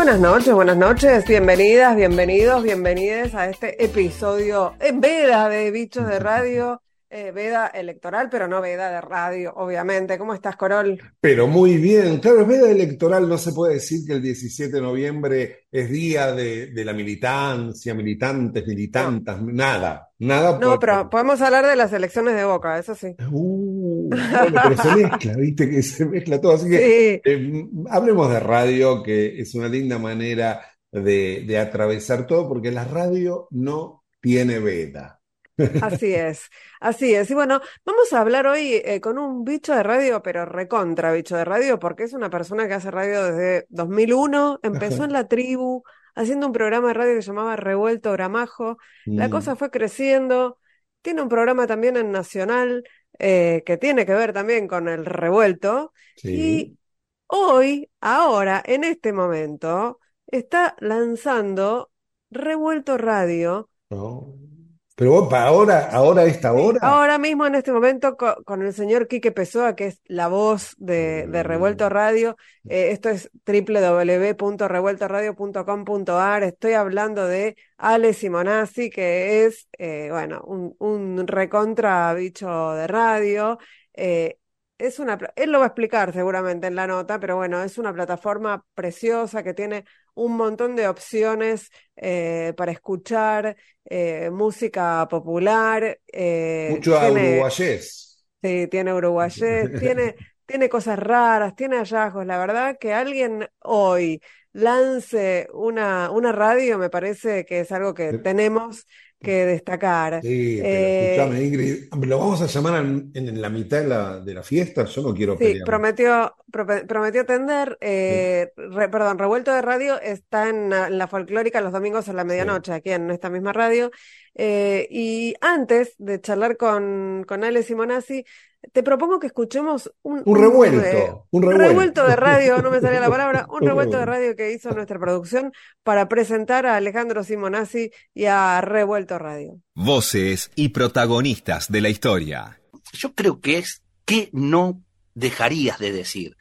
Buenas noches, buenas noches, bienvenidas, bienvenidos, bienvenides a este episodio en veda de Bichos de Radio, eh, veda electoral, pero no veda de radio, obviamente. ¿Cómo estás, Corol? Pero muy bien, claro, es veda electoral, no se puede decir que el 17 de noviembre es día de, de la militancia, militantes, militantas, nada, nada. No, por- pero podemos hablar de las elecciones de Boca, eso sí. Uh, bueno, pero se mezcla, viste que se mezcla todo, así que Sí, eh, hablemos de radio, que es una linda manera de, de atravesar todo, porque la radio no tiene veda. Así es, así es. Y bueno, vamos a hablar hoy eh, con un bicho de radio, pero recontra bicho de radio, porque es una persona que hace radio desde 2001, empezó Ajá. en la tribu, haciendo un programa de radio que se llamaba Revuelto Gramajo. La Mm, cosa fue creciendo. Tiene un programa también en Nacional eh, que tiene que ver también con el revuelto. sí. Y hoy, ahora, en este momento, está lanzando Revuelto Radio. No. Pero vos, para ahora, ahora a esta hora. Ahora mismo, en este momento, co- con, el señor Quique Pessoa, que es la voz de, de Revuelto Radio. Eh, esto es www.revueltoradio.com.ar. Estoy hablando de Ale Simonazzi, que es, eh, bueno, un, un recontra bicho de radio. Eh, es una, él lo va a explicar seguramente en la nota, pero bueno, es una plataforma preciosa que tiene un montón de opciones eh, para escuchar eh, música popular, eh, mucho tiene, uruguayés. sí, tiene uruguayés, tiene, tiene cosas raras, tiene hallazgos. La verdad que alguien hoy lance una, una radio me parece que es algo que tenemos que destacar. Sí, pero Eh, escúchame, Ingrid, ¿lo vamos a llamar en, en la mitad de la, de la fiesta? Yo no quiero Sí, pelear. prometió, prometió atender. eh, re- perdón, Revuelto de Radio está en, la en la folclórica los domingos a la medianoche, aquí en esta misma radio. Eh, y antes de charlar con, con Ale Simonazzi, te propongo que escuchemos un, Un revuelto, un un revuelto. revuelto de radio, no me salía la palabra, un Un revuelto de radio que hizo nuestra producción para presentar a Alejandro Simonazzi y a Revuelto Radio. Voces y protagonistas de la historia. yo creo que es qué no dejarías de decir.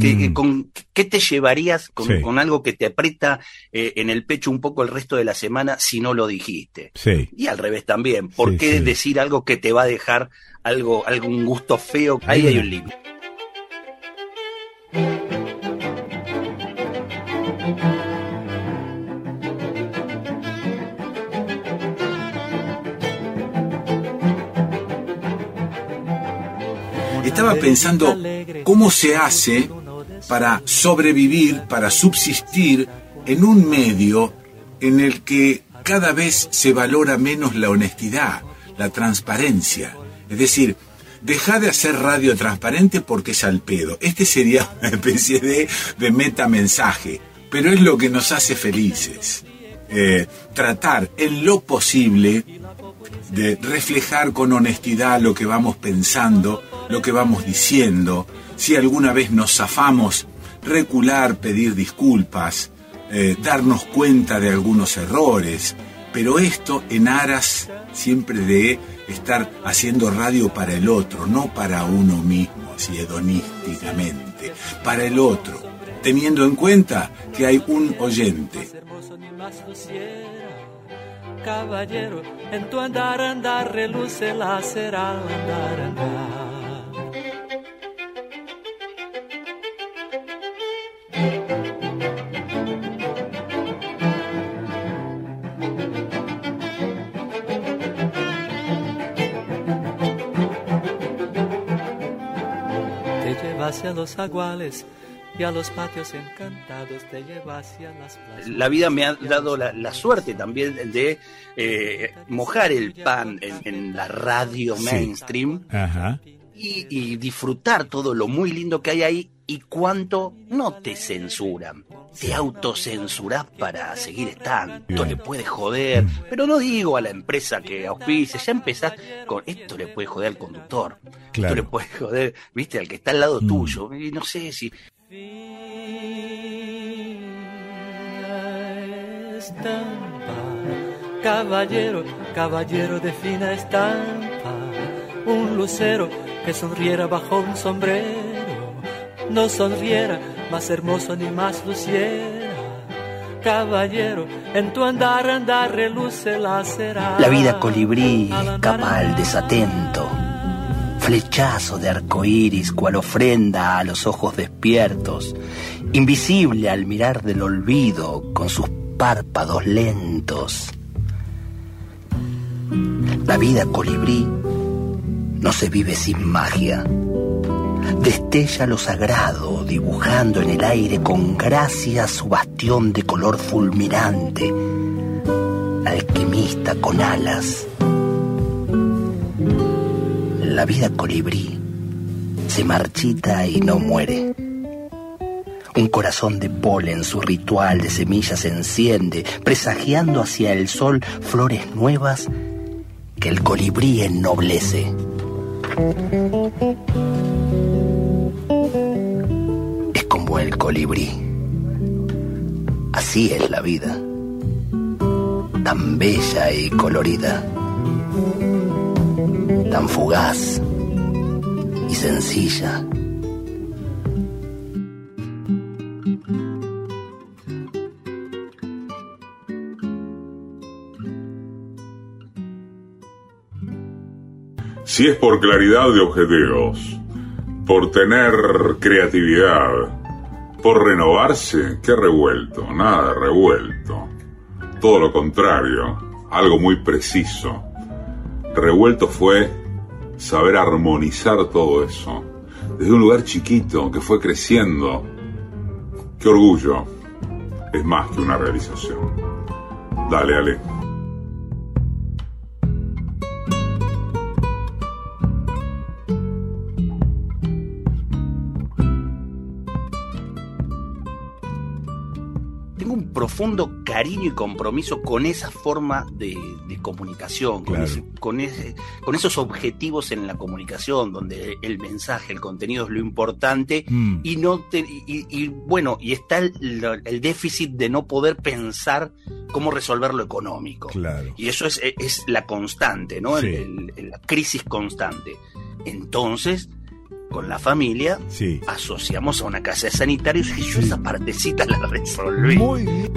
Que, Mm. que con, ¿Qué te llevarías con, Sí. con algo que te aprieta eh, en el pecho un poco el resto de la semana si no lo dijiste? Sí. Y al revés también. ¿Por Sí, qué sí. decir algo que te va a dejar algo, algún gusto feo? Ahí hay un límite. Estaba pensando cómo se hace para sobrevivir, para subsistir en un medio en el que cada vez se valora menos la honestidad, la transparencia. Es decir, deja de hacer radio transparente porque es al pedo. Este sería una especie de, de metamensaje, pero es lo que nos hace felices. Eh, tratar en lo posible de reflejar con honestidad lo que vamos pensando, lo que vamos diciendo, si alguna vez nos zafamos, recular, pedir disculpas, eh, darnos cuenta de algunos errores, pero esto en aras siempre de estar haciendo radio para el otro, no para uno mismo, así hedonísticamente, para el otro, teniendo en cuenta que hay un oyente. Caballero, en tu andar, andar, reluce la cera, andar, andar. Hacia los aguales y a los patios encantados te lleva hacia las plazas. La vida me ha dado la, la suerte también de eh, mojar el pan en, en la radio Sí. mainstream Ajá. y, y disfrutar todo lo muy lindo que hay ahí y cuánto no te censuran. Te autocensurás para seguir estando. Esto le puede joder, pero no digo a la empresa que auspice, ya empezás con esto le puede joder al conductor, Claro. esto le puede joder, viste, al que está al lado Mm. tuyo. Y no sé si Fina estampa, caballero, caballero de fina estampa, un lucero que sonriera bajo un sombrero, no sonriera más hermoso ni más luciera, caballero, en tu andar andar reluce la cera. La vida colibrí escapa al desatento, flechazo de arcoíris cual ofrenda a los ojos despiertos, invisible al mirar del olvido con sus párpados lentos. La vida colibrí no se vive sin magia. Destella lo sagrado, dibujando en el aire con gracia su bastión de color fulminante, alquimista con alas. La vida colibrí se marchita y no muere. Un corazón de polen, su ritual de semillas enciende, presagiando hacia el sol flores nuevas que el colibrí ennoblece. Colibrí. Así es la vida. Tan bella y colorida. Tan fugaz y sencilla. Si es por claridad de objetivos, por tener creatividad, por renovarse, qué revuelto, nada revuelto. Todo lo contrario, algo muy preciso. Revuelto fue saber armonizar todo eso, desde un lugar chiquito que fue creciendo. Qué orgullo, es más que una realización. Dale, Ale. Profundo cariño y compromiso con esa forma de, de comunicación, con, Claro. ese- con, ese- con esos objetivos en la comunicación, donde el mensaje, el contenido es lo importante Mm. y no te, y, bueno, y está el, el déficit de no poder pensar cómo resolver lo económico. Claro. Y eso es, es la constante, ¿no? Sí. El- el- la crisis constante. Entonces, con la familia, Sí. asociamos a una casa de sanitarios y yo esa partecita la resolví. Muy bien.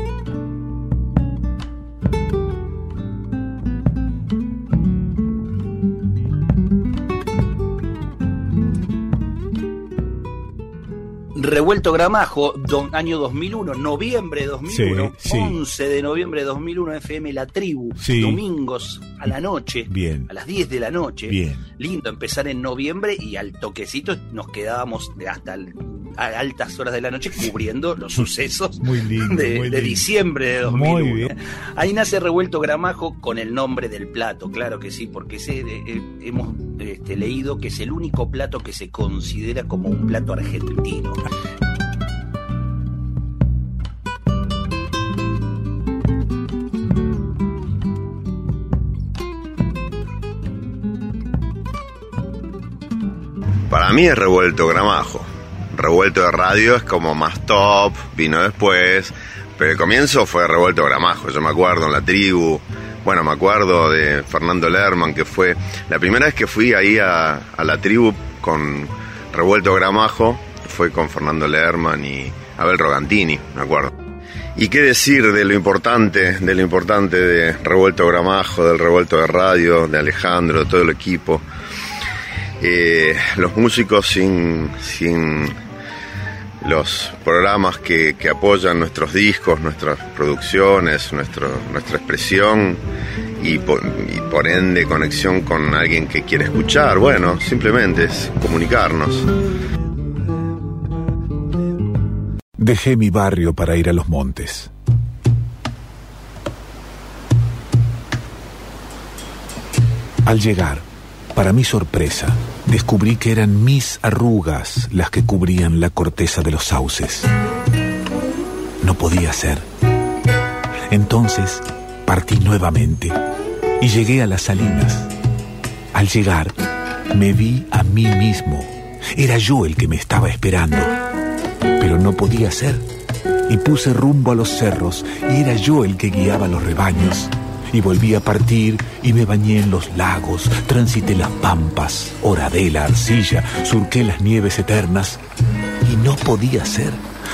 Revuelto Gramajo, don, año 2001, noviembre de 2001, Sí, sí. 11 de noviembre de 2001, FM La Tribu, Sí. domingos a la noche, Bien. a las 10 de la noche. Bien. Lindo empezar en noviembre y al toquecito nos quedábamos hasta el- a altas horas de la noche cubriendo los sucesos Muy lindo. de, muy de lindo. diciembre de 2001. Muy bien. Ahí nace Revuelto Gramajo con el nombre del plato, claro que sí, porque se- eh, eh, hemos este, leído que es el único plato que se considera como un plato argentino. Para mí es revuelto gramajo. Revuelto de radio es como más top, vino después. Pero el comienzo fue revuelto gramajo. Yo me acuerdo en la tribu. Bueno, me acuerdo de Fernando Lerman, que fue la primera vez que fui ahí a, a la tribu con revuelto gramajo. Fue con Fernando Lerman y Abel Rogantini, me acuerdo. ¿Y qué decir de lo importante, de lo importante de Revuelto Gramajo, del Revuelto de Radio, de Alejandro, de todo el equipo? Eh, los músicos sin, sin los programas que, apoyan nuestros discos, nuestras producciones, nuestro, nuestra expresión y por, y por ende conexión con alguien que quiere escuchar. Bueno, simplemente es comunicarnos. Dejé mi barrio para ir a los montes. Al llegar, para mi sorpresa, descubrí que eran mis arrugas las que cubrían la corteza de los sauces. No podía ser. Entonces partí nuevamente y llegué a las salinas. Al llegar, me vi a mí mismo. Era yo el que me estaba esperando pero no podía ser. Y puse rumbo a los cerros y era yo el que guiaba los rebaños. Y volví a partir y me bañé en los lagos, transité las pampas, horadé la arcilla, surqué las nieves eternas. Y no podía ser.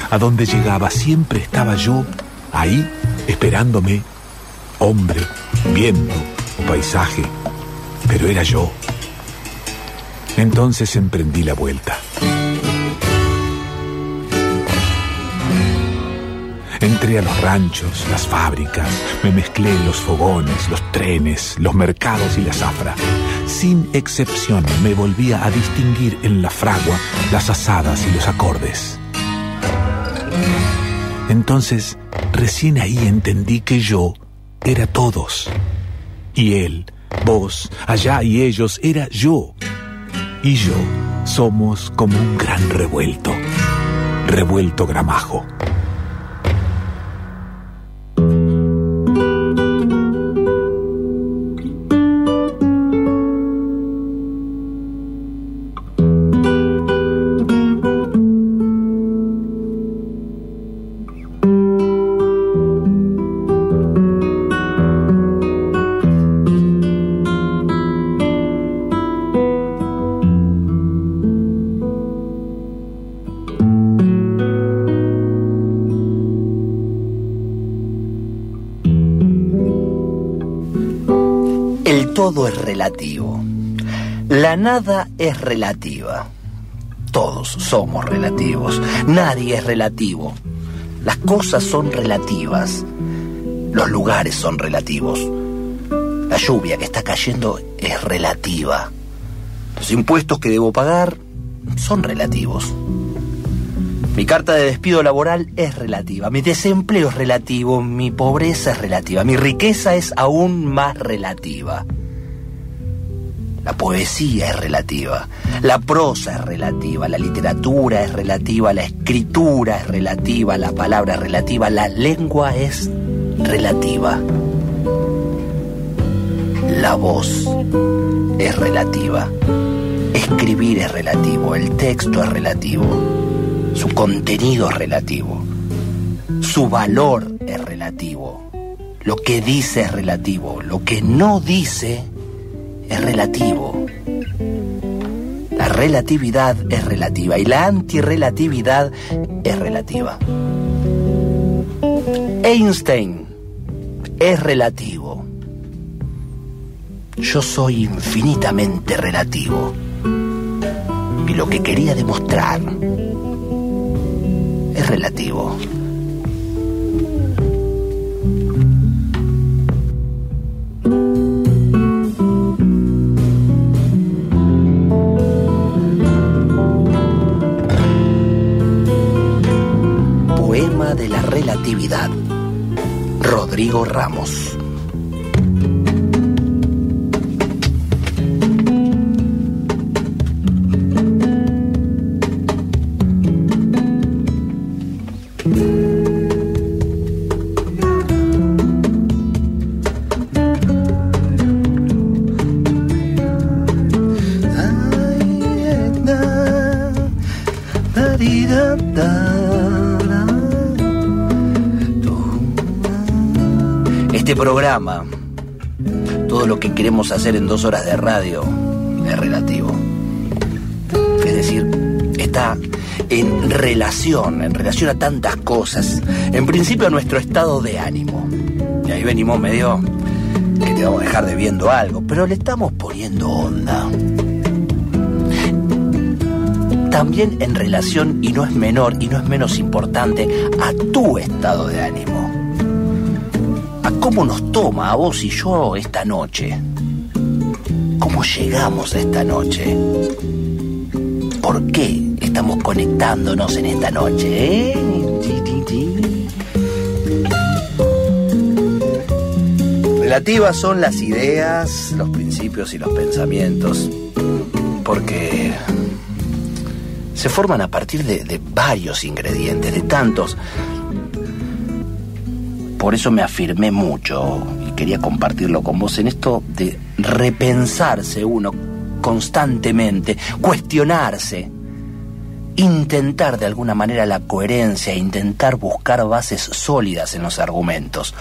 A donde llegaba siempre estaba yo Ahí, esperándome, hombre, viento paisaje, pero era yo. Entonces emprendí la vuelta. Entré a los ranchos, las fábricas, me mezclé en los fogones, los trenes, los mercados y la zafra. Sin excepción me volvía a distinguir en la fragua, las asadas y los acordes. Entonces, recién ahí entendí que yo era todos. Y él, vos, allá y ellos, era yo. Y yo somos como un gran revuelto. Revuelto gramajo. Nada es relativa. Todos somos relativos. Nadie es relativo. Las cosas son relativas. Los lugares son relativos. La lluvia que está cayendo es relativa. Los impuestos que debo pagar son relativos. Mi carta de despido laboral es relativa, mi desempleo es relativo, mi pobreza es relativa, mi riqueza es aún más relativa. La poesía es relativa, la prosa es relativa, la literatura es relativa, la escritura es relativa, la palabra es relativa, la lengua es relativa. La voz es relativa. Escribir es relativo, el texto es relativo, su contenido es relativo, su valor es relativo, lo que dice es relativo, lo que no dice es relativo. La relatividad es relativa y la antirrelatividad es relativa. Einstein es relativo. Yo soy infinitamente relativo. Y lo que quería demostrar es relativo. Relatividad. Rodrigo Ramos. Este programa, todo lo que queremos hacer en dos horas de radio, es relativo. Es decir, está en relación, en relación a tantas cosas. En principio a nuestro estado de ánimo. Y ahí venimos medio que te vamos a dejar debiendo algo, pero le estamos poniendo onda. También en relación, y no es menor y no es menos importante, a tu estado de ánimo. A cómo nos toma a vos y yo esta noche. ¿Cómo llegamos a esta noche? ¿Por qué estamos conectándonos en esta noche? ¿eh? Ti, ti, ti. Relativas son las ideas, los principios y los pensamientos, porque se forman a partir de varios ingredientes, de tantos. Por eso me afirmé mucho y quería compartirlo con vos en esto de repensarse uno constantemente, cuestionarse, intentar de alguna manera la coherencia, intentar buscar bases sólidas en los argumentos.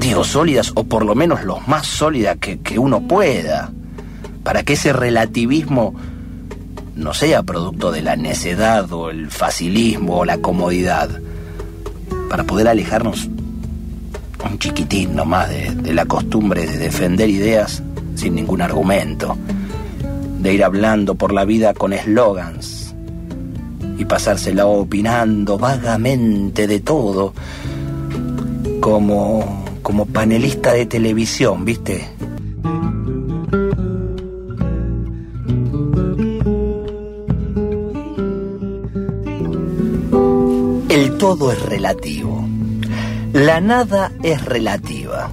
Digo sólidas o por lo menos lo más sólidas que, que uno pueda, para que ese relativismo no sea producto de la necedad o el facilismo o la comodidad, para poder alejarnos un chiquitín nomás de, la costumbre de defender ideas sin ningún argumento, de ir hablando por la vida con eslogans y pasársela opinando vagamente de todo, como, como panelista de televisión, ¿viste? El todo es relativo. La nada es relativa.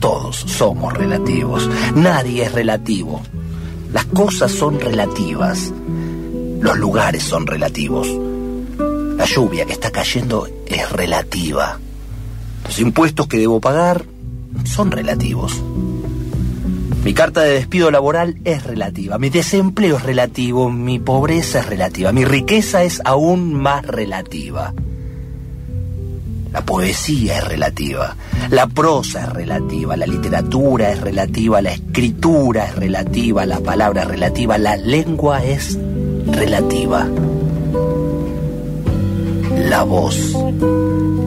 Todos somos relativos. Nadie es relativo. Las cosas son relativas. Los lugares son relativos. La lluvia que está cayendo es relativa. Los impuestos que debo pagar son relativos. Mi carta de despido laboral es relativa, mi desempleo es relativo, mi pobreza es relativa, mi riqueza es aún más relativa. La poesía es relativa, la prosa es relativa, la literatura es relativa, la escritura es relativa, la palabra es relativa, la lengua es relativa. La voz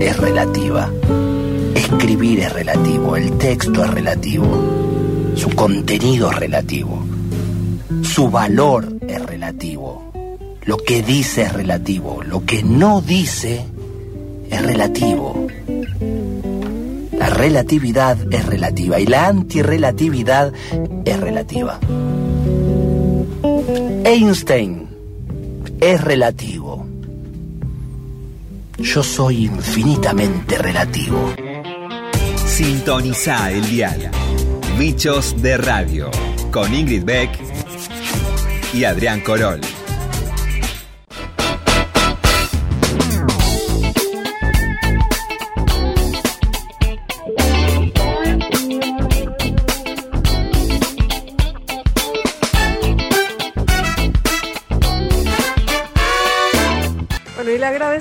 es relativa, escribir es relativo, el texto es relativo. Su contenido es relativo. Su valor es relativo. Lo que dice es relativo. Lo que no dice es relativo. La relatividad es relativa y la antirrelatividad es relativa. Einstein es relativo. Yo soy infinitamente relativo. Sintoniza el diario. Bichos de Radio, con Ingrid Beck y Adrián Corol.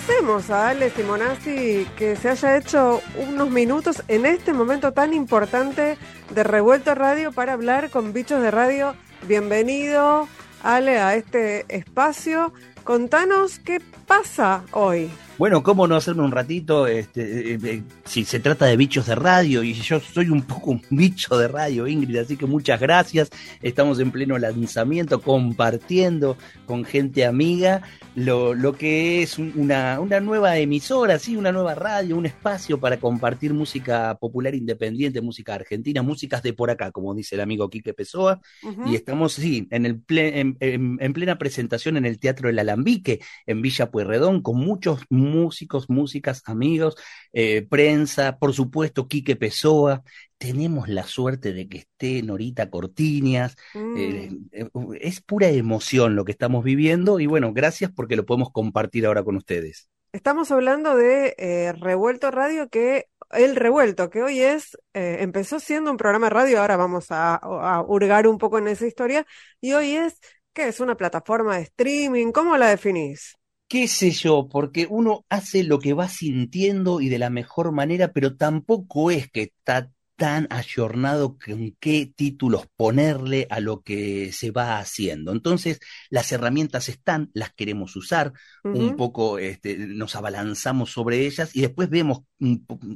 Agradecemos a Ale Simonazzi que se haya hecho unos minutos en este momento tan importante de Revuelto Radio para hablar con Bichos de Radio. Bienvenido, Ale, a este espacio. Contanos qué pasa hoy. Bueno, ¿cómo no hacerme un ratito? Este, eh, eh, si se trata de bichos de radio, y yo soy un poco un bicho de radio, Ingrid, así que muchas gracias. Estamos en pleno lanzamiento, compartiendo con gente amiga lo, lo que es un- una, una nueva emisora, sí, una nueva radio, un espacio para compartir música popular independiente, música argentina, músicas de por acá, como dice el amigo Quique Pessoa. Y estamos, sí, en, el ple- en, en- en plena presentación en el Teatro del Alambique, en Villa Pueyrredón, con muchos músicos, músicas, amigos, eh, prensa, por supuesto, Quique Pessoa. Tenemos la suerte de que esté Norita Cortiñas. Mm. eh, eh, es pura emoción lo que estamos viviendo y bueno, gracias porque lo podemos compartir ahora con ustedes. Estamos hablando de eh, Revuelto Radio, que el Revuelto, que hoy es, eh, empezó siendo un programa de radio, ahora vamos a, a hurgar un poco en esa historia, y hoy es, ¿qué es? Una plataforma de streaming, ¿cómo la definís? Qué sé yo, porque uno hace lo que va sintiendo y de la mejor manera, pero tampoco es que está tan ayornado con qué títulos ponerle a lo que se va haciendo. Entonces, las herramientas están, las queremos usar, un poco este, nos abalanzamos sobre ellas y después vemos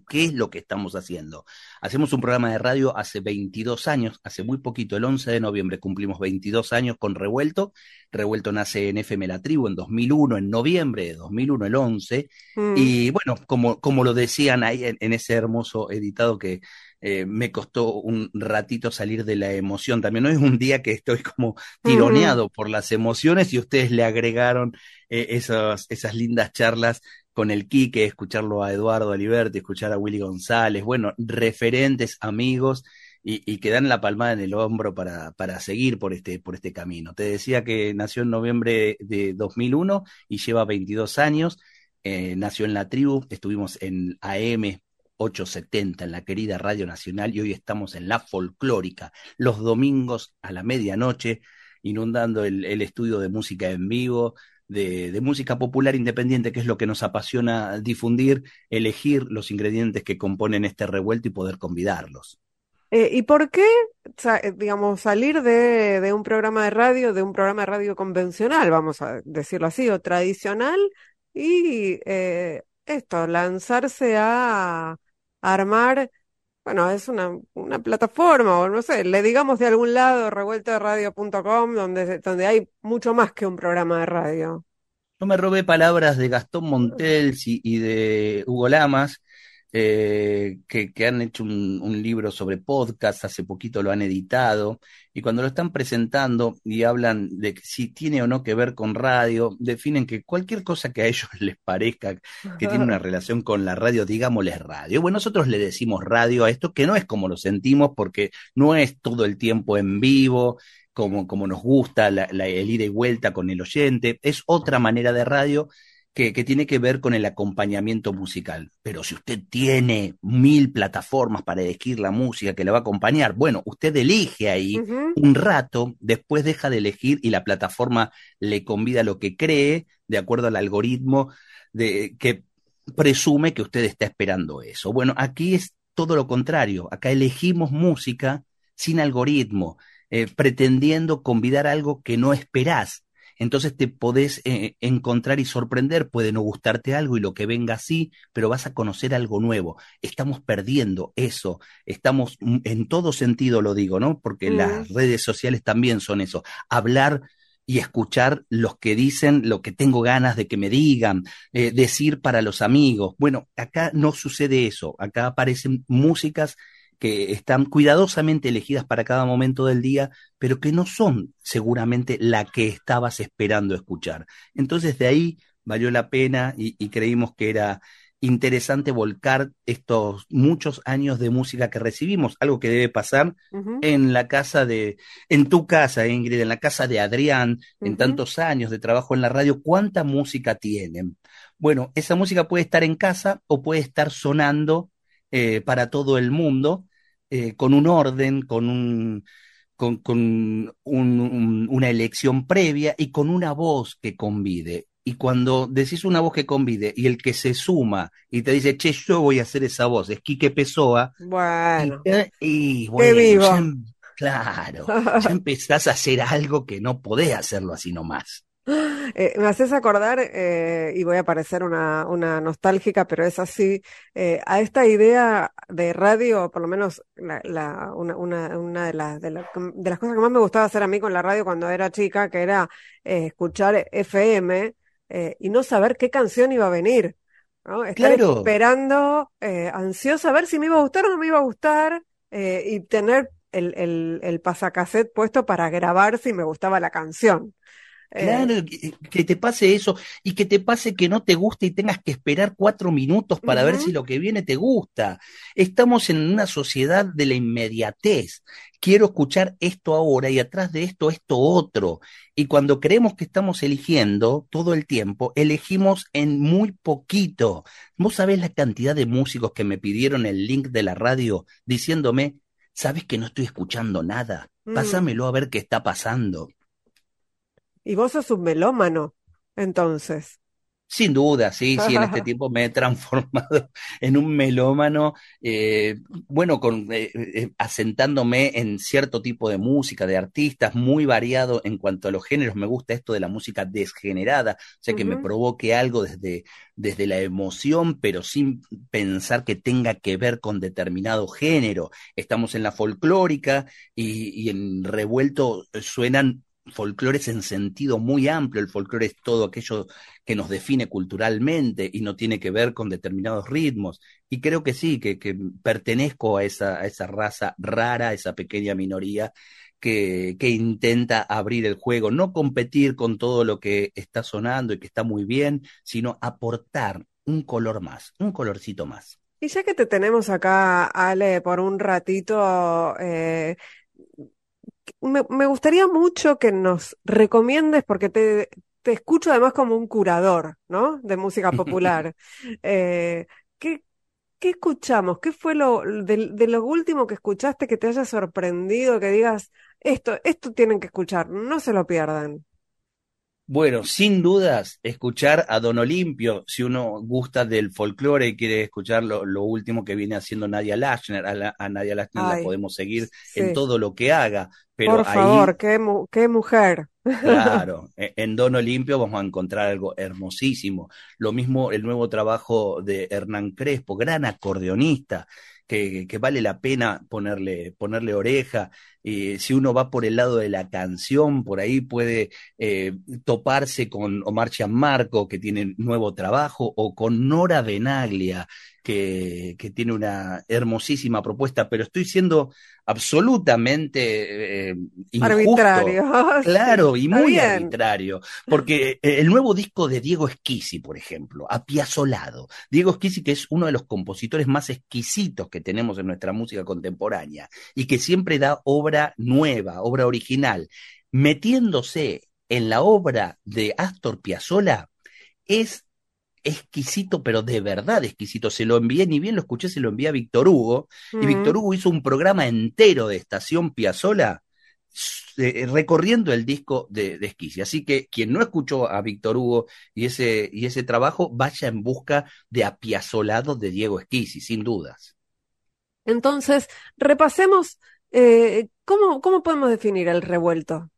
qué es lo que estamos haciendo. Hacemos un programa de radio hace 22 años, hace muy poquito, el 11 de noviembre cumplimos 22 años con Revuelto. Revuelto nace en FM La Tribu en 2001, en noviembre de 2001, el 11. Mm. Y bueno, como, como lo decían ahí en, en ese hermoso editado que eh, me costó un ratito salir de la emoción. También no es un día que estoy como tironeado por las emociones y ustedes le agregaron eh, esas, esas lindas charlas con el Quique, escucharlo a Eduardo Aliberti, escuchar a Willy González, bueno, referentes, amigos, y, y que dan la palmada en el hombro para, para seguir por este, por este camino. Te decía que nació en noviembre de 2001 y lleva 22 años, eh, nació en la tribu, estuvimos en AM 870 en la querida Radio Nacional y hoy estamos en la folclórica, los domingos a la medianoche, inundando el, estudio de música en vivo, de, música popular independiente, que es lo que nos apasiona difundir, elegir los ingredientes que componen este revuelto y poder convidarlos. Eh, ¿y por qué, sa- digamos, salir de, de un programa de radio, de un programa de radio convencional, vamos a decirlo así, o tradicional, y eh, esto, lanzarse a armar, bueno, es una, una plataforma, o no sé, le digamos de algún lado, revueltoradio.com, donde, donde hay mucho más que un programa de radio. Yo me robé palabras de Gastón Montels y, y de Hugo Lamas, eh, que, que, han hecho un, un, libro sobre podcast, hace poquito lo han editado, y cuando lo están presentando y hablan de si tiene o no que ver con radio, definen que cualquier cosa que a ellos les parezca que tiene una relación con la radio, digámosles radio. Bueno, nosotros le decimos radio a esto, que no es como lo sentimos, porque no es todo el tiempo en vivo, como, como nos gusta, la, la, el ida y vuelta con el oyente, es otra manera de radio que, que, tiene que ver con el acompañamiento musical. Pero si usted tiene mil plataformas para elegir la música que le va a acompañar, bueno, usted elige ahí uh -huh. un rato, después deja de elegir y la plataforma le convida lo que cree de acuerdo al algoritmo de, que presume que usted está esperando eso. Bueno, aquí es todo lo contrario. Acá elegimos música sin algoritmo, eh, pretendiendo convidar algo que no esperás entonces te podés eh, encontrar y sorprender, puede no gustarte algo y lo que venga así, pero vas a conocer algo nuevo. Estamos perdiendo eso, estamos en todo sentido lo digo, ¿no? Porque mm. las redes sociales también son eso, hablar y escuchar los que dicen lo que tengo ganas de que me digan, eh, decir para los amigos. Bueno, acá no sucede eso, acá aparecen músicas que están cuidadosamente elegidas para cada momento del día, pero que no son seguramente la que estabas esperando escuchar. Entonces de ahí valió la pena y, y creímos que era interesante volcar estos muchos años de música que recibimos, algo que debe pasar uh -huh. en la casa de, en tu casa, Ingrid, en la casa de Adrián, uh -huh. en tantos años de trabajo en la radio, ¿cuánta música tienen? Bueno, esa música puede estar en casa o puede estar sonando eh, para todo el mundo, eh, con un orden, con un, con, con un, un, una elección previa y con una voz que convide. Y cuando decís una voz que convide y el que se suma y te dice, che, yo voy a hacer esa voz, es Quique Pessoa. Bueno. Y, y bueno, vivo. Ya, claro, ya empezás a hacer algo que no podés hacerlo así nomás. Eh, me haces acordar, eh, y voy a parecer una, una nostálgica, pero es así, eh, a esta idea de radio, por lo menos la, la, una, una, una de, las, de, la, de, las cosas que más me gustaba hacer a mí con la radio cuando era chica, que era eh, escuchar FM y no saber qué canción iba a venir. ¿no? Estar claro. esperando, ansiosa a ver si me iba a gustar o no me iba a gustar, y tener el, el, el pasacassette puesto para grabar si me gustaba la canción. Claro, eh, que, te pase eso y que te pase que no te guste y tengas que esperar cuatro minutos para uh -huh. ver si lo que viene te gusta. Estamos en una sociedad de la inmediatez. Quiero escuchar esto ahora y atrás de esto esto otro. Y cuando creemos que estamos eligiendo todo el tiempo, elegimos en muy poquito. Vos sabés la cantidad de músicos que me pidieron el link de la radio diciéndome, sabes que no estoy escuchando nada, mm. pásamelo a ver qué está pasando. Y vos sos un melómano, entonces. Sin duda, sí, sí, en este tiempo me he transformado en un melómano, eh, bueno, con, eh, eh, asentándome en cierto tipo de música, de artistas, muy variado en cuanto a los géneros. Me gusta esto de la música desgenerada, o sea, que uh -huh. me provoque algo desde, desde la emoción, pero sin pensar que tenga que ver con determinado género. Estamos en la folclórica y, y en revuelto suenan folclores en sentido muy amplio. El folclore es todo aquello que nos define culturalmente y no tiene que ver con determinados ritmos. Y creo que sí, que, pertenezco a esa, esa raza rara, a esa pequeña minoría que, que, intenta abrir el juego, no competir con todo lo que está sonando y que está muy bien, sino aportar un color más, un colorcito más. Y ya que te tenemos acá, Ale, por un ratito, eh, me, me, gustaría mucho que nos recomiendes, porque te, te, escucho además como un curador, ¿no? De música popular. eh, ¿qué, ¿Qué escuchamos? ¿Qué fue lo de, de, lo último que escuchaste que te haya sorprendido, que digas, esto, esto tienen que escuchar, no se lo pierdan? Bueno, sin dudas, escuchar a Don Olimpio, si uno gusta del folclore y quiere escuchar lo, lo último que viene haciendo Nadia Lachner, a, la, a Nadia Lachner Ay, la podemos seguir sí. en todo lo que haga. Pero Por favor, ahí... qué, qué mujer. Claro, e, en Don Olimpio vamos a encontrar algo hermosísimo. Lo mismo el nuevo trabajo de Hernán Crespo, gran acordeonista, que, que vale la pena ponerle, ponerle oreja. Eh, si uno va por el lado de la canción, por ahí puede eh, toparse con Omar Gianmarco, que tiene nuevo trabajo, o con Nora Benaglia, que, que tiene una hermosísima propuesta, pero estoy siendo absolutamente eh, injusto. Arbitrario. Claro, y muy bien. arbitrario. Porque eh, el nuevo disco de Diego Esquisi, por ejemplo, Apiazolado. Diego Esquisi, que es uno de los compositores más exquisitos que tenemos en nuestra música contemporánea y que siempre da obra nueva, obra original, metiéndose en la obra de Astor Piazzolla, es exquisito, pero de verdad exquisito. Se lo envié, ni bien lo escuché, se lo envié a Víctor Hugo, y. Víctor Hugo hizo un programa entero de Estación Piazzolla eh, recorriendo el disco de, de Esquisi. Así que quien no escuchó a Víctor Hugo y ese, y ese trabajo, vaya en busca de Apiazolado de Diego Esquisi, sin dudas. Entonces, repasemos eh, ¿cómo, cómo podemos definir el revuelto?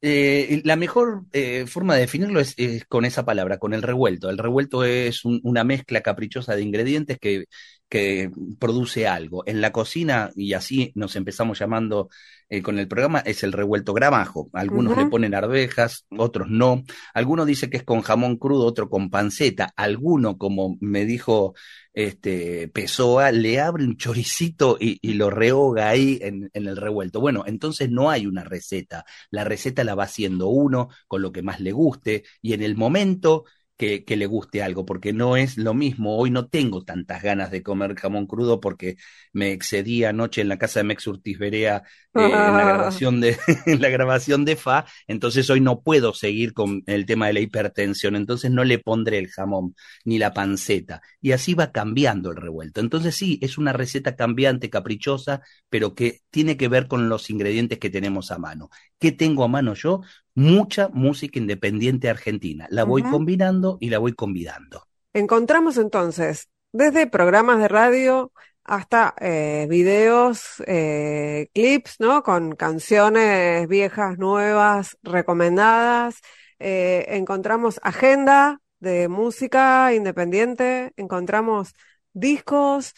Eh, la mejor eh, forma de definirlo es, es con esa palabra, con el revuelto. El revuelto es un- una mezcla caprichosa de ingredientes que, que produce algo. En la cocina, y así nos empezamos llamando eh, con el programa, es el revuelto gramajo. Algunos le ponen arvejas, otros no. Algunos dice que es con jamón crudo, otro con panceta. Alguno, como me dijo este Pessoa, le abre un choricito y, y lo rehoga ahí en, en el revuelto. Bueno, entonces no hay una receta la receta la va haciendo uno con lo que más le guste y en el momento que, que le guste algo, porque no es lo mismo. Hoy no tengo tantas ganas de comer jamón crudo porque me excedí anoche en la casa de Mex Urtiz Berea eh, en la grabación de en la grabación de Fa, entonces hoy no puedo seguir con el tema de la hipertensión, entonces no le pondré el jamón ni la panceta y así va cambiando el revuelto. Entonces sí, es una receta cambiante, caprichosa, pero que tiene que ver con los ingredientes que tenemos a mano. ¿Qué tengo a mano yo? Mucha música independiente argentina. La voy combinando y la voy convidando. Encontramos entonces desde programas de radio hasta eh, videos, eh, clips, ¿no? Con canciones viejas, nuevas, recomendadas. Eh, encontramos agenda de música independiente, encontramos discos.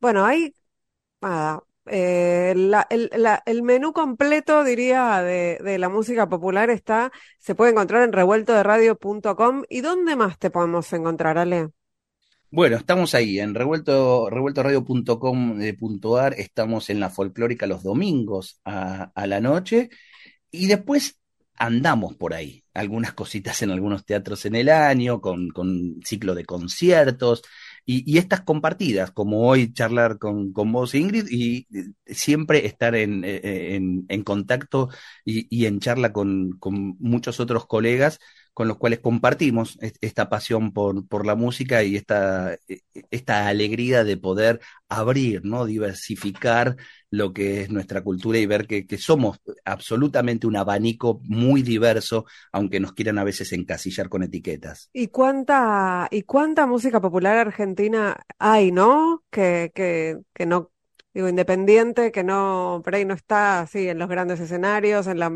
bueno, hay nada. Eh, el, menú completo, diría, de, la música popular está, se puede encontrar en revueltoderadio.com. ¿Y dónde más te podemos encontrar, Ale? Bueno, estamos ahí en revuelto, revueltoradio.com.ar, estamos en la folclórica los domingos a, la noche y después andamos por ahí, algunas cositas en algunos teatros en el año, con ciclo de conciertos y, y estas compartidas, como hoy charlar con, con vos, Ingrid, y eh, siempre estar en, eh, en, en contacto y, y en charla con, con muchos otros colegas con los cuales compartimos est- esta pasión por, por la música y esta, eh, esta alegría de poder abrir, ¿no? Diversificar lo que es nuestra cultura y ver que, que somos absolutamente un abanico muy diverso, aunque nos quieran a veces encasillar con etiquetas. ¿Y cuánta, y cuánta música popular argentina hay, ¿no? Que, que, que no, independiente, que no, por ahí no está así en los grandes escenarios, en la,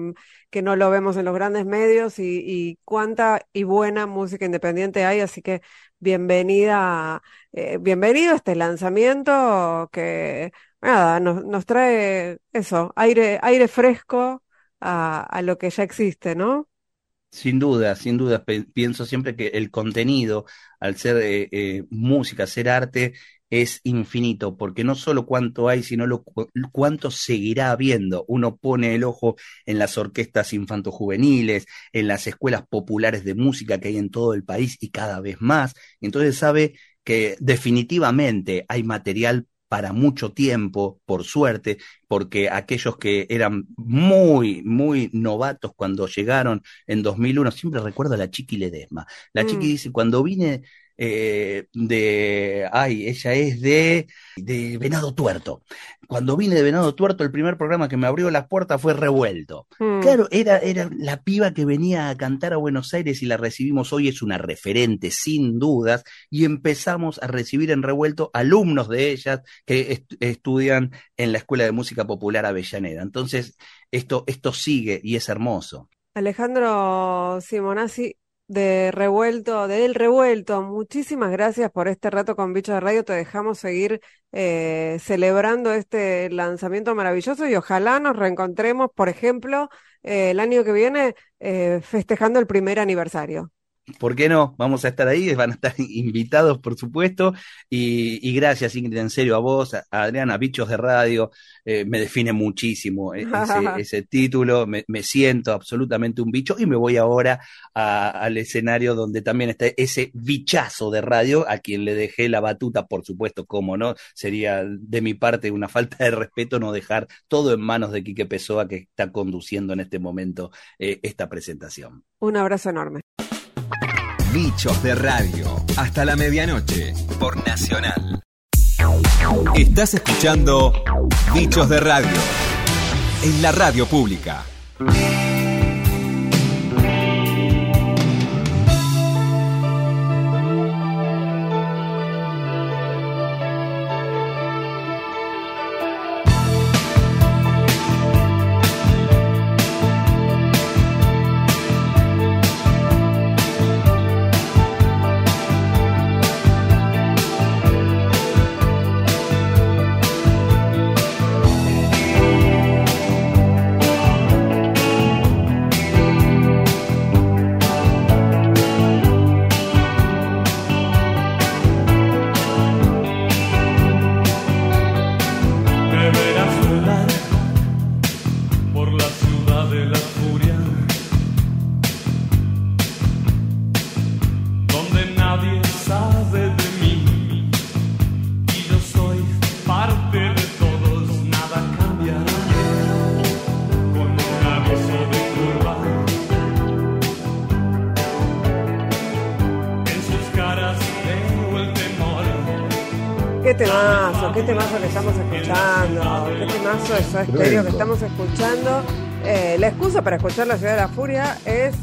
que no lo vemos en los grandes medios, y, cuánta y buena música independiente hay, así que bienvenida, eh, bienvenido a este lanzamiento que, nada, nos, nos trae eso, aire, aire fresco a, lo que ya existe, ¿no? Sin duda, sin duda, pienso siempre que el contenido, al ser eh, eh, música, ser arte, es infinito, porque no solo cuánto hay, sino lo, cu- cuánto seguirá habiendo. Uno pone el ojo en las orquestas infantojuveniles, en las escuelas populares de música que hay en todo el país y cada vez más. Entonces sabe que definitivamente hay material para mucho tiempo, por suerte, porque aquellos que eran muy, muy novatos cuando llegaron en 2001, siempre recuerdo a la Chiqui Ledesma. La Chiqui Mm. dice, cuando vine eh, de, ay, ella es de, de Venado Tuerto. Cuando vine de Venado Tuerto, el primer programa que me abrió las puertas fue Revuelto. Mm. Claro, era, era la piba que venía a cantar a Buenos Aires y la recibimos hoy, es una referente, sin dudas, y empezamos a recibir en Revuelto alumnos de ellas que est- estudian en la Escuela de Música Popular Avellaneda. Entonces, esto, esto sigue y es hermoso. Alejandro Simonazzi de Revuelto, de El Revuelto, muchísimas gracias por este rato con Bichos de Radio. Te dejamos seguir eh, celebrando este lanzamiento maravilloso y ojalá nos reencontremos, por ejemplo, eh, el año que viene eh, festejando el primer aniversario. ¿Por qué no? Vamos a estar ahí, van a estar invitados, por supuesto. Y, y gracias, Ingrid, en serio, a vos, a Adriana, Bichos de Radio, eh, me define muchísimo e- ese, ese título, me, me siento absolutamente un bicho y me voy ahora a- al escenario donde también está ese bichazo de radio, a quien le dejé la batuta, por supuesto, cómo no, sería de mi parte una falta de respeto no dejar todo en manos de Quique Pessoa, que está conduciendo en este momento eh, esta presentación. Un abrazo enorme. Bichos de Radio. Hasta la medianoche. Por Nacional. Estás escuchando Bichos de Radio. En la radio pública. Qué temazo, qué temazo que estamos escuchando, qué temazo de Soda Stereo que estamos escuchando. Eh, la excusa para escuchar La Ciudad de la Furia es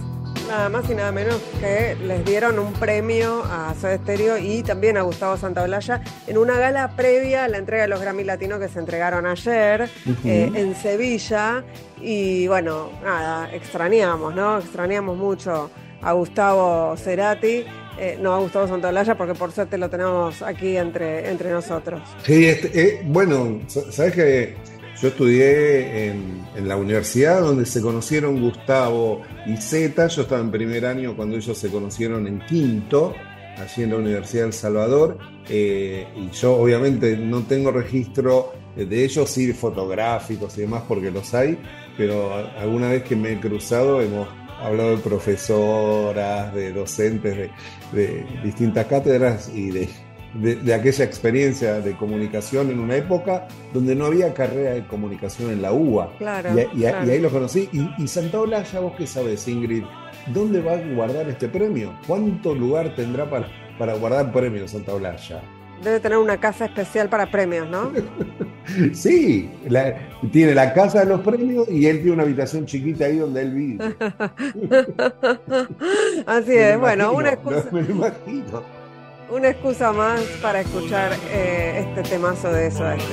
nada más y nada menos que les dieron un premio a Soda Stereo y también a Gustavo Santaolalla en una gala previa a la entrega de los Grammy Latinos que se entregaron ayer eh, en Sevilla. Y bueno, nada, extrañamos, ¿no? Extrañamos mucho a Gustavo Cerati. Eh, no a Gustavo Santaolalla porque por suerte lo tenemos aquí entre, entre nosotros. Sí, este, eh, bueno, sa- sabes que yo estudié en, la universidad donde se conocieron Gustavo y Zeta. Yo estaba en primer año cuando ellos se conocieron en quinto, allí en la Universidad del Salvador. Eh, y yo obviamente no tengo registro de ellos, sí fotográficos y demás, porque los hay, pero alguna vez que me he cruzado hemos hablado de profesoras, de docentes de, de distintas cátedras y de, de, de aquella experiencia de comunicación en una época donde no había carrera de comunicación en la UBA. Claro, Y, y- claro. y ahí los conocí. Y, y Santaolalla, vos qué sabes, Ingrid, ¿dónde va a guardar este premio? ¿Cuánto lugar tendrá para, para guardar premios Santaolalla? Debe tener una casa especial para premios, ¿no? Sí, la- tiene la casa de los premios y él tiene una habitación chiquita ahí donde él vive. Así es, bueno, una excusa, Me imagino. una excusa más para escuchar eh, este temazo de Stereo. de la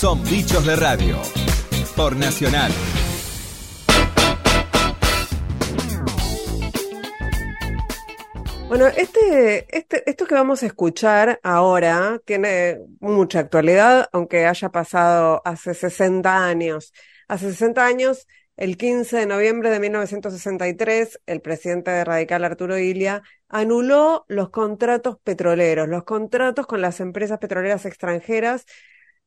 son bichos de radio por Nacional. Bueno, este, este, esto que vamos a escuchar ahora tiene mucha actualidad, aunque haya pasado hace 60 años. Hace 60 años, el 15 de noviembre de 1963, el presidente radical Arturo Ilia anuló los contratos petroleros, los contratos con las empresas petroleras extranjeras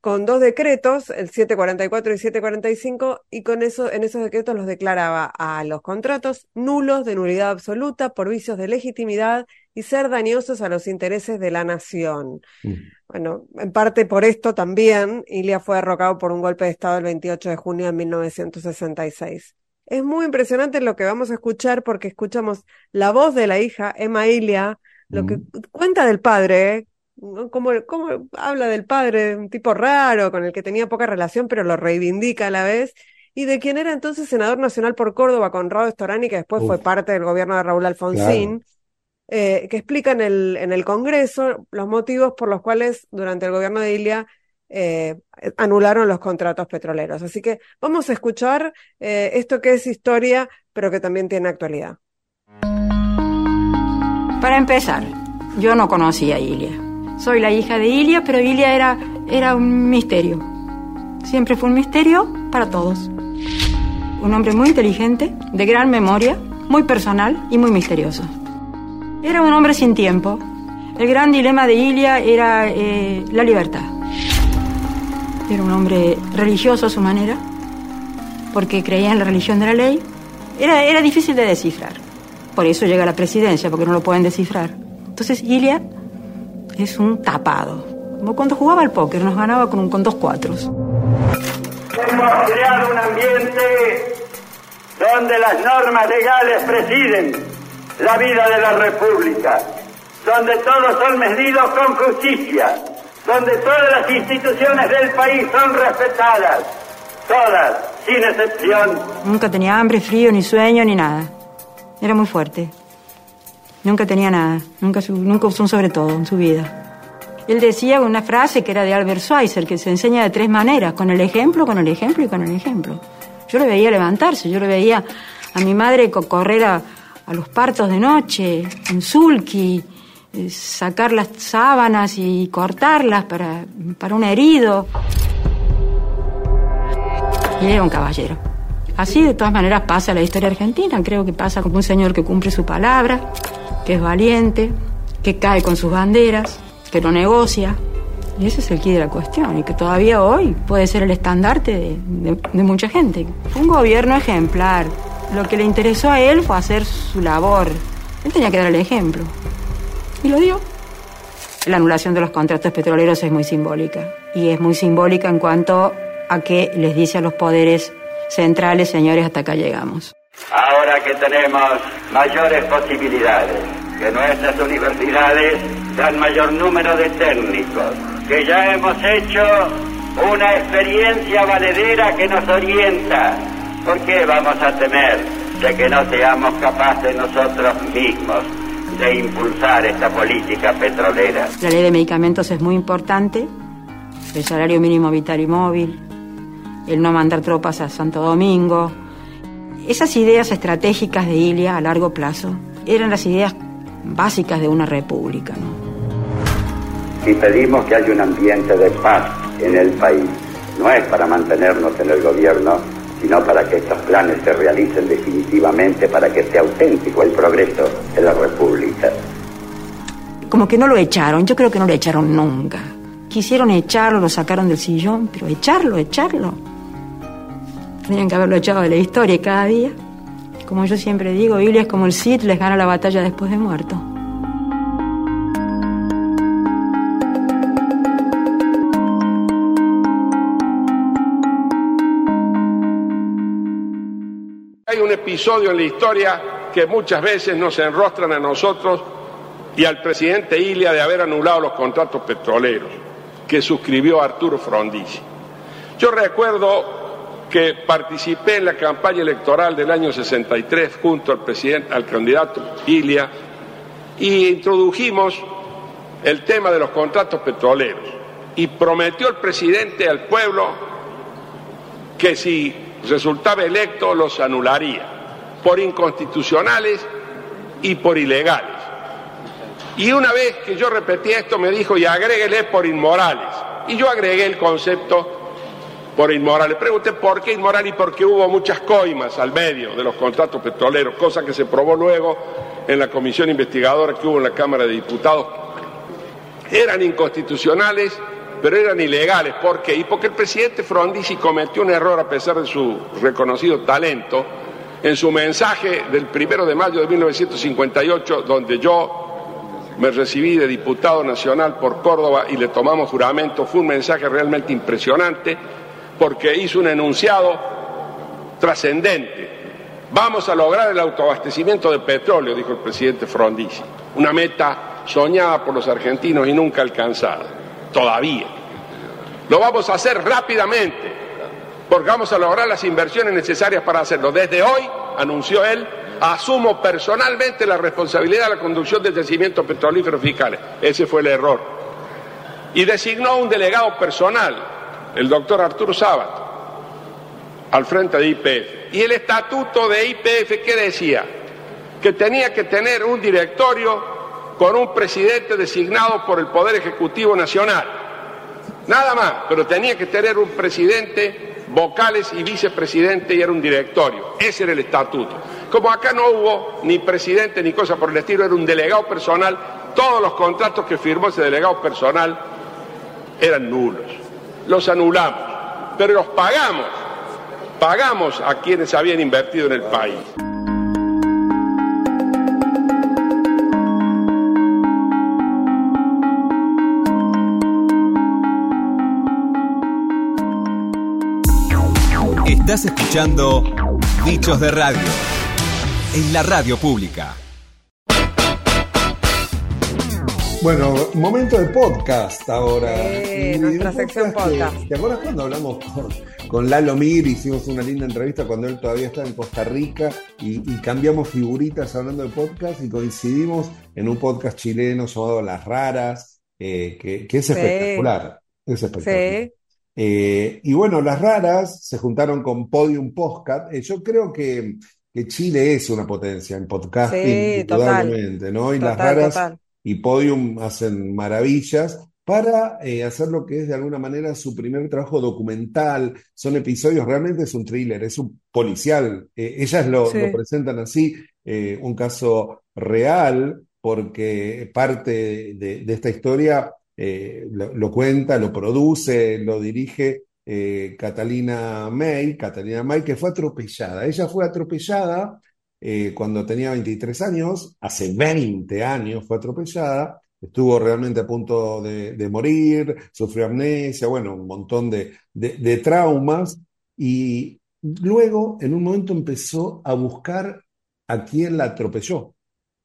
con dos decretos, el 744 y 745, y con eso, en esos decretos los declaraba a los contratos nulos de nulidad absoluta por vicios de legitimidad y ser dañosos a los intereses de la nación. Mm. Bueno, en parte por esto también, Ilia fue derrocado por un golpe de Estado el 28 de junio de 1966. Es muy impresionante lo que vamos a escuchar porque escuchamos la voz de la hija, Emma Ilia, lo que cuenta del padre, cómo habla del padre, un tipo raro, con el que tenía poca relación, pero lo reivindica a la vez, y de quien era entonces senador nacional por Córdoba, Conrado Storani, que después fue parte del gobierno de Raúl Alfonsín, eh, que explica en el, en el Congreso los motivos por los cuales durante el gobierno de Ilia eh, anularon los contratos petroleros. Así que vamos a escuchar eh, esto que es historia, pero que también tiene actualidad. Para empezar, yo no conocía a Ilia. Soy la hija de Ilia, pero Ilia era, era un misterio. Siempre fue un misterio para todos. Un hombre muy inteligente, de gran memoria, muy personal y muy misterioso. Era un hombre sin tiempo. El gran dilema de Ilia era eh, la libertad. Era un hombre religioso a su manera, porque creía en la religión de la ley. Era, era difícil de descifrar. Por eso llega a la presidencia, porque no lo pueden descifrar. Entonces Ilia es un tapado. Como cuando jugaba al póker, nos ganaba con, un- con dos cuatros. Hemos creado un ambiente donde las normas legales presiden la vida de la República, donde todos son medidos con justicia, donde todas las instituciones del país son respetadas, todas, sin excepción. Nunca tenía hambre, frío, ni sueño, ni nada. Era muy fuerte. Nunca tenía nada. Nunca, nunca usó un sobre todo en su vida. Él decía una frase que era de Albert Schweitzer, que se enseña de tres maneras, con el ejemplo, con el ejemplo y con el ejemplo. Yo lo veía levantarse, yo lo veía a mi madre co- correr a, a los partos de noche, en sulky, eh, sacar las sábanas y cortarlas para, para un herido. Y era un caballero. Así de todas maneras pasa la historia argentina, creo que pasa como un señor que cumple su palabra, que es valiente, que cae con sus banderas, que no negocia. Y ese es el quid de la cuestión, y que todavía hoy puede ser el estandarte de, de- mucha gente. Un gobierno ejemplar. Lo que le interesó a él fue hacer su labor. Él tenía que dar el ejemplo. Y lo dio. La anulación de los contratos petroleros es muy simbólica. Y es muy simbólica en cuanto a que les dice a los poderes centrales, señores, hasta acá llegamos. Ahora que tenemos mayores posibilidades, que nuestras universidades dan mayor número de técnicos, que ya hemos hecho una experiencia valedera que nos orienta, ¿por qué vamos a temer de que no seamos capaces nosotros mismos de impulsar esta política petrolera? La ley de medicamentos es muy importante, el salario mínimo vital y móvil, el no mandar tropas a Santo Domingo. Esas ideas estratégicas de Ilia a largo plazo eran las ideas básicas de una república. ¿no? y pedimos que haya un ambiente de paz en el país. No es para mantenernos en el gobierno, sino para que estos planes se realicen definitivamente, para que sea auténtico el progreso de la República. Como que no lo echaron, yo creo que no lo echaron nunca. Quisieron echarlo, lo sacaron del sillón, pero echarlo, echarlo. Tenían que haberlo echado de la historia cada día. Como yo siempre digo, Ilia es como el Cid, les gana la batalla después de muerto. Hay un episodio en la historia que muchas veces nos enrostran a nosotros y al presidente Ilia de haber anulado los contratos petroleros que suscribió Arturo Frondizi. Yo recuerdo que participé en la campaña electoral del año 63 junto al presidente, al candidato Ilia, y introdujimos el tema de los contratos petroleros. y prometió el presidente al pueblo que si resultaba electo los anularía por inconstitucionales y por ilegales. Y una vez que yo repetí esto me dijo, y agréguele por inmorales. Y yo agregué el concepto por inmorales. Pregunté por qué inmoral y porque hubo muchas coimas al medio de los contratos petroleros, cosa que se probó luego en la comisión investigadora que hubo en la Cámara de Diputados. Eran inconstitucionales, pero eran ilegales. ¿Por qué? Y porque el presidente Frondizi cometió un error a pesar de su reconocido talento en su mensaje del primero de mayo de 1958, donde yo me recibí de diputado nacional por Córdoba y le tomamos juramento, fue un mensaje realmente impresionante porque hizo un enunciado trascendente. Vamos a lograr el autoabastecimiento de petróleo, dijo el presidente Frondizi, una meta soñada por los argentinos y nunca alcanzada, todavía. Lo vamos a hacer rápidamente, porque vamos a lograr las inversiones necesarias para hacerlo. Desde hoy, anunció él, asumo personalmente la responsabilidad de la conducción del yacimiento petrolífero fiscales. Ese fue el error. Y designó un delegado personal, el doctor Arturo Sábato, al frente de IPF. Y el estatuto de IPF, ¿qué decía? Que tenía que tener un directorio con un presidente designado por el Poder Ejecutivo Nacional. Nada más, pero tenía que tener un presidente, vocales y vicepresidente y era un directorio. Ese era el estatuto. Como acá no hubo ni presidente ni cosa por el estilo, era un delegado personal, todos los contratos que firmó ese delegado personal eran nulos. Los anulamos, pero los pagamos. Pagamos a quienes habían invertido en el país. Estás escuchando Bichos de Radio en la radio pública. Bueno, momento de podcast ahora. Sí, nuestra sección que- podcast. ¿Te acuerdas cuando hablamos con, con Lalo Mir? Hicimos una linda entrevista cuando él todavía estaba en Costa Rica y, y cambiamos figuritas hablando de podcast y coincidimos en un podcast chileno llamado Las Raras, eh, que, que es Sí. espectacular. Es espectacular. Sí. Eh, y bueno, las raras se juntaron con Podium Podcast. Eh, yo creo que, que Chile es una potencia en podcasting, indudablemente, ¿no? Y las raras total. Y Podium hacen maravillas para eh, hacer lo que es de alguna manera su primer trabajo documental. Son episodios, realmente es un thriller, es un policial. Eh, ellas lo, Sí. lo presentan así, eh, un caso real, porque parte de, de esta historia lo, lo cuenta, lo produce, lo dirige Catalina May, Catalina May, que fue atropellada. Ella fue atropellada eh, cuando tenía 23 años, hace 20 años fue atropellada, estuvo realmente a punto de, morir, sufrió amnesia, bueno, un montón de, de- de traumas y luego en un momento empezó a buscar a quién la atropelló.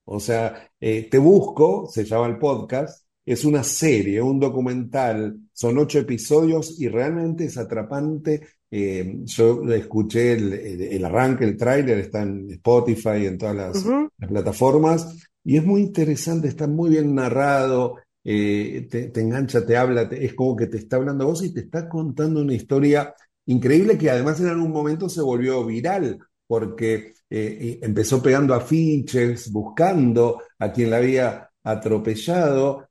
O sea, eh, Te Busco, se llama el podcast, es una serie, un documental, son ocho episodios y realmente es atrapante. Eh, yo escuché el, arranque, el tráiler, está en Spotify, en todas las, plataformas, y es muy interesante, está muy bien narrado, eh, te, te engancha, te habla, te- es como que te está hablando a vos y te está contando una historia increíble que además en algún momento se volvió viral, porque eh, empezó pegando afiches, buscando a quien la había atropellado,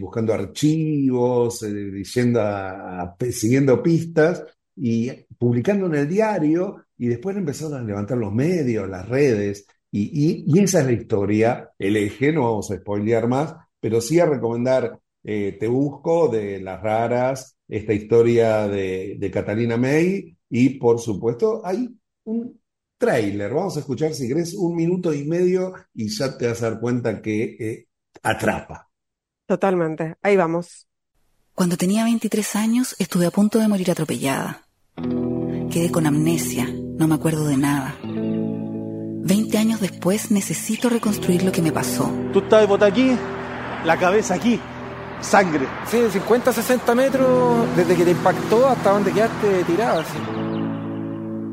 buscando archivos, diciendo a- a- siguiendo pistas y publicando en el diario y después empezaron a levantar los medios, las redes y, y- y esa es la historia, el eje, no vamos a spoilear más, pero sí a recomendar eh, Te Busco de Las Raras, esta historia de, de Catalina May y por supuesto hay un tráiler, vamos a escuchar si querés un minuto y medio y ya te vas a dar cuenta que eh, atrapa. Totalmente. Ahí vamos. Cuando tenía 23 años estuve a punto de morir atropellada. Quedé con amnesia, no me acuerdo de nada. 20 años después necesito reconstruir lo que me pasó. Tú estás botada aquí, la cabeza aquí, sangre. Sí, de 50 a 60 metros desde que te impactó hasta donde quedaste tirada. así.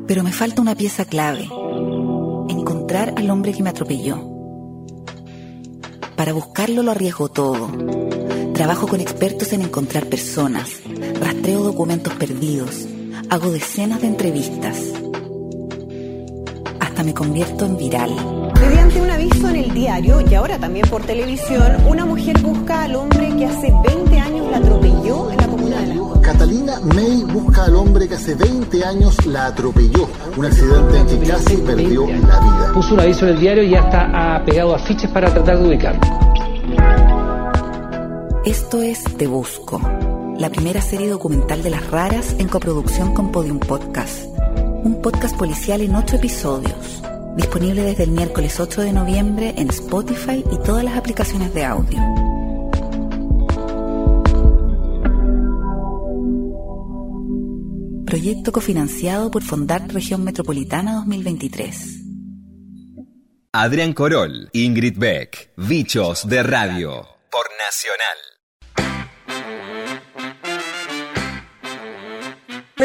Pero me falta una pieza clave. Encontrar al hombre que me atropelló. Para buscarlo lo arriesgo todo. Trabajo con expertos en encontrar personas, rastreo documentos perdidos, hago decenas de entrevistas. Hasta me convierto en viral. Mediante un aviso en el diario y ahora también por televisión, una mujer busca al hombre que hace 20 años la atropelló en la comuna de La Catalina May busca al hombre que hace 20 años la atropelló. Un accidente en que casi perdió la vida. Puso un aviso en el diario y ya está ah, pegado afiches para tratar de ubicarlo. Esto es Te Busco, la primera serie documental de las raras en coproducción con Podium Podcast. Un podcast policial en ocho episodios, disponible desde el miércoles 8 de noviembre en Spotify y todas las aplicaciones de audio. Proyecto cofinanciado por Fondar Región Metropolitana 2023. Adrián Corol, Ingrid Beck, Bichos de Radio, por Nacional.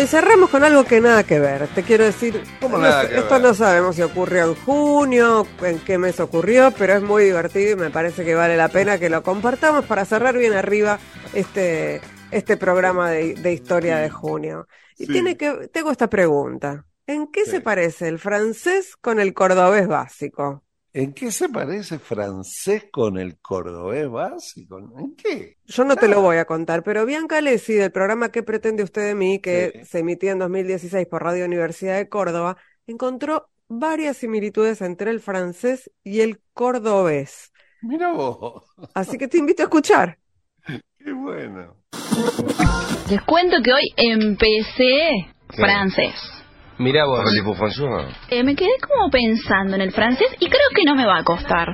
Y cerramos con algo que nada que ver. Te quiero decir, ¿Cómo no nada sé, que esto ver? no sabemos si ocurrió en junio, en qué mes ocurrió, pero es muy divertido y me parece que vale la pena que lo compartamos para cerrar bien arriba este, este programa de, de historia de junio. Y Sí. tiene que, tengo esta pregunta. ¿En qué se parece el francés con el cordobés básico? ¿En qué se parece francés con el cordobés básico? ¿En qué? Yo no te lo voy a contar, pero Bianca Lessi, del programa ¿Qué pretende usted de mí?, que se emitía en 2016 por Radio Universidad de Córdoba, encontró varias similitudes entre el francés y el cordobés. Mira vos, Así que te invito a escuchar. qué bueno. Les cuento que hoy empecé francés. Mira vos. Eh, me quedé como pensando en el francés y creo que no me va a costar.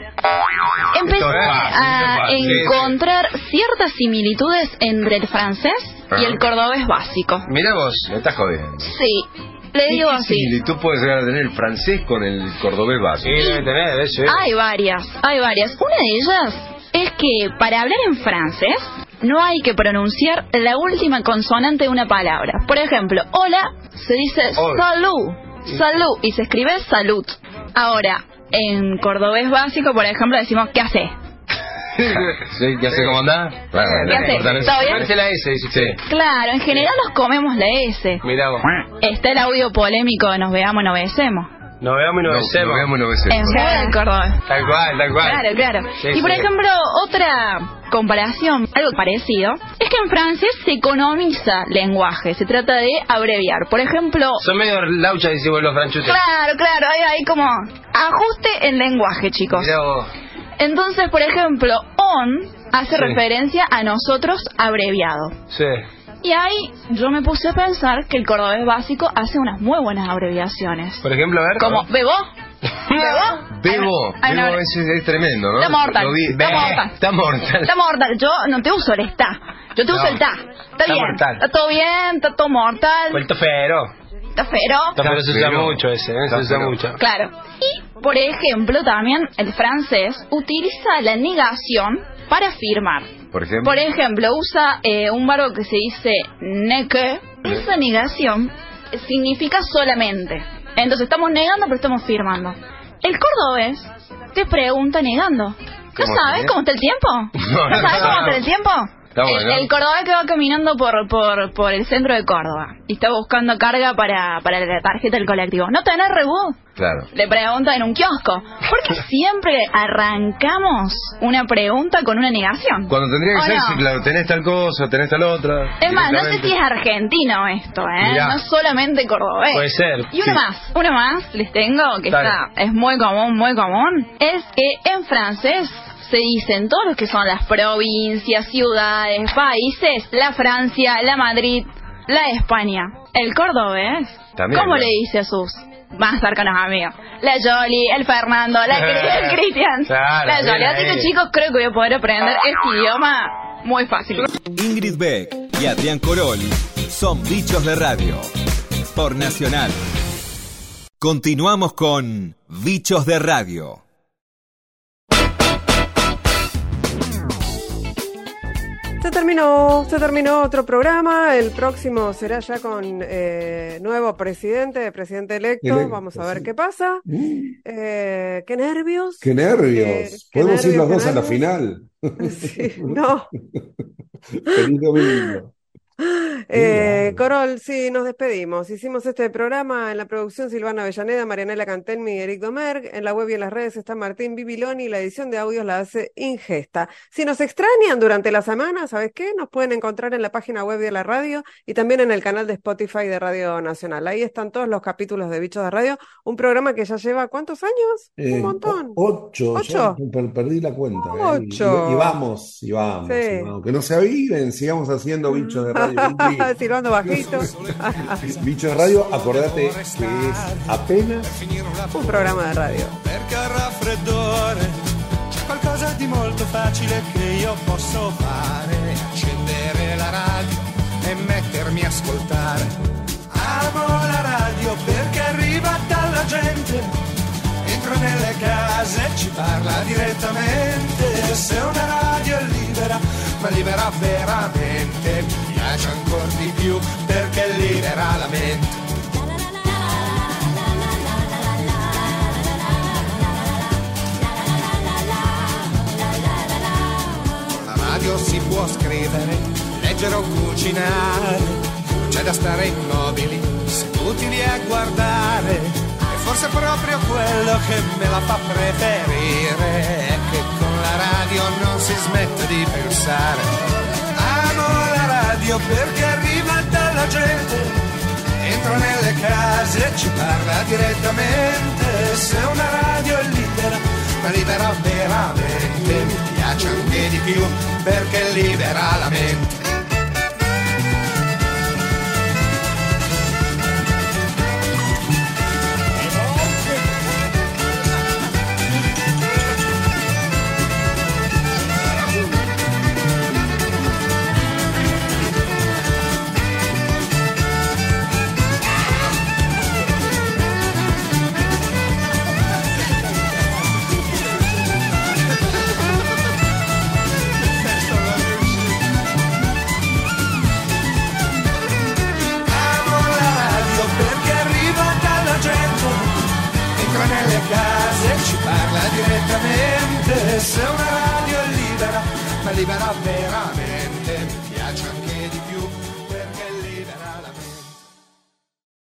Empecé a encontrar ciertas similitudes entre el francés y el cordobés básico. Mira vos. Me estás jodiendo. Sí, le digo así. Y tú puedes llegar a tener el francés con el cordobés básico. Sí, debe tener, Hay varias, hay varias. Una de ellas es que para hablar en francés no hay que pronunciar la última consonante de una palabra. Por ejemplo, hola se dice salud, salud y se escribe salud. Ahora, en cordobés básico, por ejemplo, decimos ¿qué hace? Sí, ¿qué hace cómo andás? ¿Qué hace? ¿Está bien? La S, dice usted. Claro, en general nos comemos la S. Mira vos. Está el audio polémico de nos veamos y nos besemos. Nos veamos y nos besemos. Nos veamos y nos besemos. En del cordobés. Tal cual, tal cual. Claro, claro. Sí, y por sí. ejemplo, otra comparación, algo parecido, es que en francés se economiza lenguaje, se trata de abreviar. Por ejemplo, Son medio lauchas, decimos los franchutes. claro, claro, hay, hay como ajuste en lenguaje, chicos. Entonces, por ejemplo, on hace Sí. referencia a nosotros abreviado. Sí. Y ahí yo me puse a pensar que el cordobés básico hace unas muy buenas abreviaciones. Por ejemplo, a ver. Como bebo, bebo, Bebo. Bebo es, es tremendo, ¿no? Está mortal, vi. está mortal. Está mortal. Está mortal. Yo no te uso el está. Yo te uso No. el ta. Está, Está bien. mortal. Está todo bien, está todo mortal. O el tofero. Está fero. Pero se usa mucho ese, ¿eh? Se usa mucho. Claro. Y, por ejemplo, también el francés utiliza la negación para afirmar. Por ejemplo. Por ejemplo, usa eh, un verbo que se dice ne que. Esa negación significa solamente. Entonces estamos negando, pero estamos firmando. El cordobés te pregunta negando. ¿No ¿Cómo sabes cómo está el tiempo? No, ¿No no, sabes cómo está el tiempo? Está El- bueno. El, cordobés que va caminando por, por, por el centro de Córdoba y está buscando carga para, para la tarjeta del colectivo. ¿No tenés rebú? Claro. Le pregunta en un kiosco. ¿Por qué siempre arrancamos una pregunta con una negación? Cuando tendría que ¿O ser, no? sí, claro, tenés tal cosa, tenés tal otra. Es más, no sé si es argentino esto, ¿eh? Mirá. No solamente cordobés. Puede ser, Y una sí. más, una más les tengo, que Dale. está, es muy común, muy común, es que en francés se dicen todos los que son las provincias, ciudades, países, la Francia, la Madrid, la España. El cordobés, También, ¿cómo ¿no? le dice a sus más cercanos amigos? La Jolie, el Fernando, la el Cristian, Claro, la Jolie. bien Así que chicos, creo que voy a poder aprender este idioma muy fácil. Ingrid Beck y Adrián Corol son bichos de radio. Por Nacional. Continuamos con Bichos de Radio. Se terminó, se terminó otro programa. El próximo será ya con eh, nuevo presidente, presidente electo. Electo, Vamos a ver sí. qué pasa. Mm. Eh, qué nervios. ¡Qué nervios! Eh, qué Podemos ir nervios, los dos a la final. Sí, no. Feliz domingo. Eh, Corol, sí, nos despedimos. Hicimos este programa en la producción Silvana Avellaneda, Marianela Cantelmi y Eric Domerg. En la web y en las redes está Martín Bibiloni y la edición de audios la hace Ingesta. Si nos extrañan durante la semana, ¿sabes qué? Nos pueden encontrar en la página web de la radio y también en el canal de Spotify de Radio Nacional. Ahí están todos los capítulos de Bichos de Radio, un programa que ya lleva ¿cuántos años? Eh, Un montón. Ocho, ¿Ocho? ya perdí la cuenta. eh, Ocho. Y, y vamos, y vamos, Sí. y vamos. Que no se aviven, sigamos haciendo bichos de radio. Silbando bajito. Bichos de radio, acordate que es apenas un programa de radio. Perché al raffreddore c'è qualcosa di molto facile che io posso fare. Accendere la radio e mettermi a ascoltare. Amo la radio perché arriva dalla gente. Entra nelle case e ci parla direttamente. Se una radio è libera, ma libera veramente, piace ancora di più perché libera la mente. Con la radio si può scrivere, leggere o cucinare, non c'è da stare immobili, seduti lì a guardare. Forse proprio quello che me la fa preferire è che con la radio non si smette di pensare. Radio perché arriva dalla gente, entra nelle case e ci parla direttamente. Se una radio è libera, ma libera veramente, mi piace anche di più perché libera la mente. avverrà